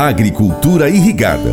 Agricultura Irrigada.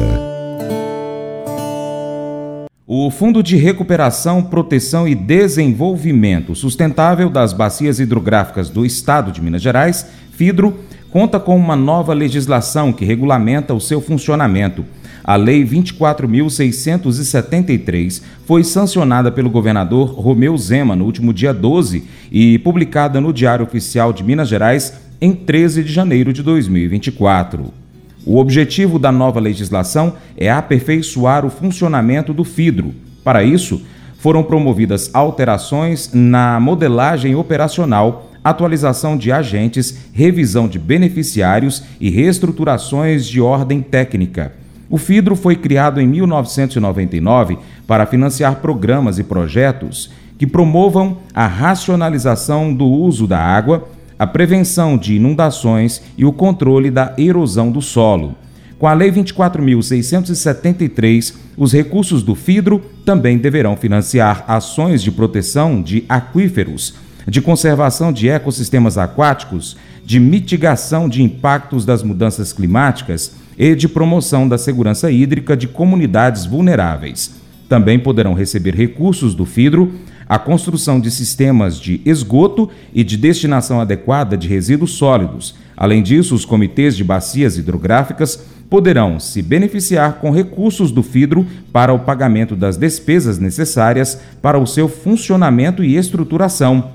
O Fundo de Recuperação, Proteção e Desenvolvimento Sustentável das Bacias Hidrográficas do Estado de Minas Gerais, FIDRO, conta com uma nova legislação que regulamenta o seu funcionamento. A Lei 24.673 foi sancionada pelo governador Romeu Zema no último dia 12 e publicada no Diário Oficial de Minas Gerais em 13 de janeiro de 2024. O objetivo da nova legislação é aperfeiçoar o funcionamento do FIDRO. Para isso, foram promovidas alterações na modelagem operacional, atualização de agentes, revisão de beneficiários e reestruturações de ordem técnica. O FIDRO foi criado em 1999 para financiar programas e projetos que promovam a racionalização do uso da água a prevenção de inundações e o controle da erosão do solo. Com a Lei 24.673, os recursos do FIDRO também deverão financiar ações de proteção de aquíferos, de conservação de ecossistemas aquáticos, de mitigação de impactos das mudanças climáticas e de promoção da segurança hídrica de comunidades vulneráveis. Também poderão receber recursos do FIDRO a construção de sistemas de esgoto e de destinação adequada de resíduos sólidos. Além disso, os comitês de bacias hidrográficas poderão se beneficiar com recursos do FIDRO para o pagamento das despesas necessárias para o seu funcionamento e estruturação.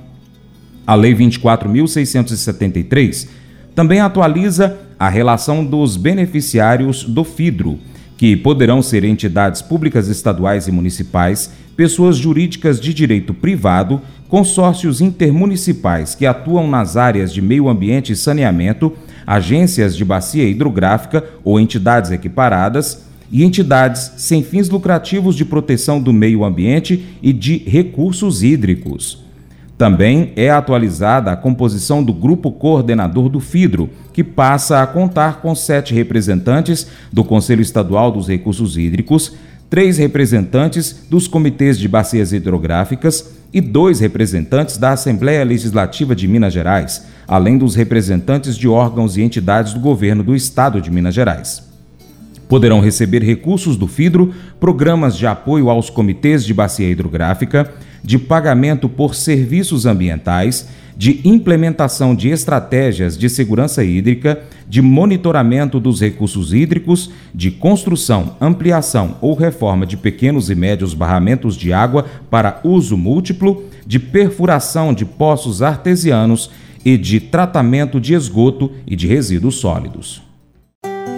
A Lei 24.673 também atualiza a relação dos beneficiários do FIDRO, que poderão ser entidades públicas estaduais e municipais pessoas jurídicas de direito privado, consórcios intermunicipais que atuam nas áreas de meio ambiente e saneamento, agências de bacia hidrográfica ou entidades equiparadas e entidades sem fins lucrativos de proteção do meio ambiente e de recursos hídricos. Também é atualizada a composição do grupo coordenador do FIDRO, que passa a contar com sete representantes do Conselho Estadual dos Recursos Hídricos, três representantes dos comitês de bacias hidrográficas e dois representantes da Assembleia Legislativa de Minas Gerais, além dos representantes de órgãos e entidades do governo do Estado de Minas Gerais. Poderão receber recursos do FIDRO, programas de apoio aos comitês de bacia hidrográfica, de pagamento por serviços ambientais de implementação de estratégias de segurança hídrica, de monitoramento dos recursos hídricos, de construção, ampliação ou reforma de pequenos e médios barramentos de água para uso múltiplo, de perfuração de poços artesianos e de tratamento de esgoto e de resíduos sólidos.